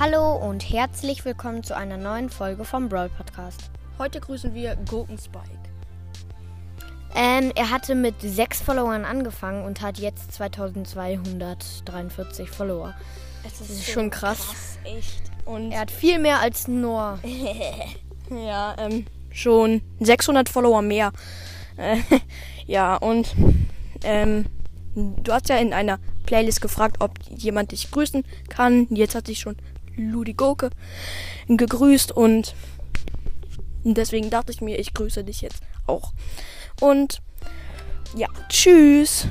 Hallo und herzlich willkommen zu einer neuen Folge vom Brawl Podcast. Heute grüßen wir Gurkenspike. Ähm, er hatte mit sechs Followern angefangen und hat jetzt 2243 Follower. Es Das ist schon krass. echt. Und Er hat viel mehr als Noah. ja, ähm, schon 600 Follower mehr. Äh, ja, und ähm, du hast ja in einer Playlist gefragt, ob jemand dich grüßen kann. Jetzt hat sich schon Ludi Goke gegrüßt und deswegen dachte ich mir, ich grüße dich jetzt auch. Und ja, tschüss.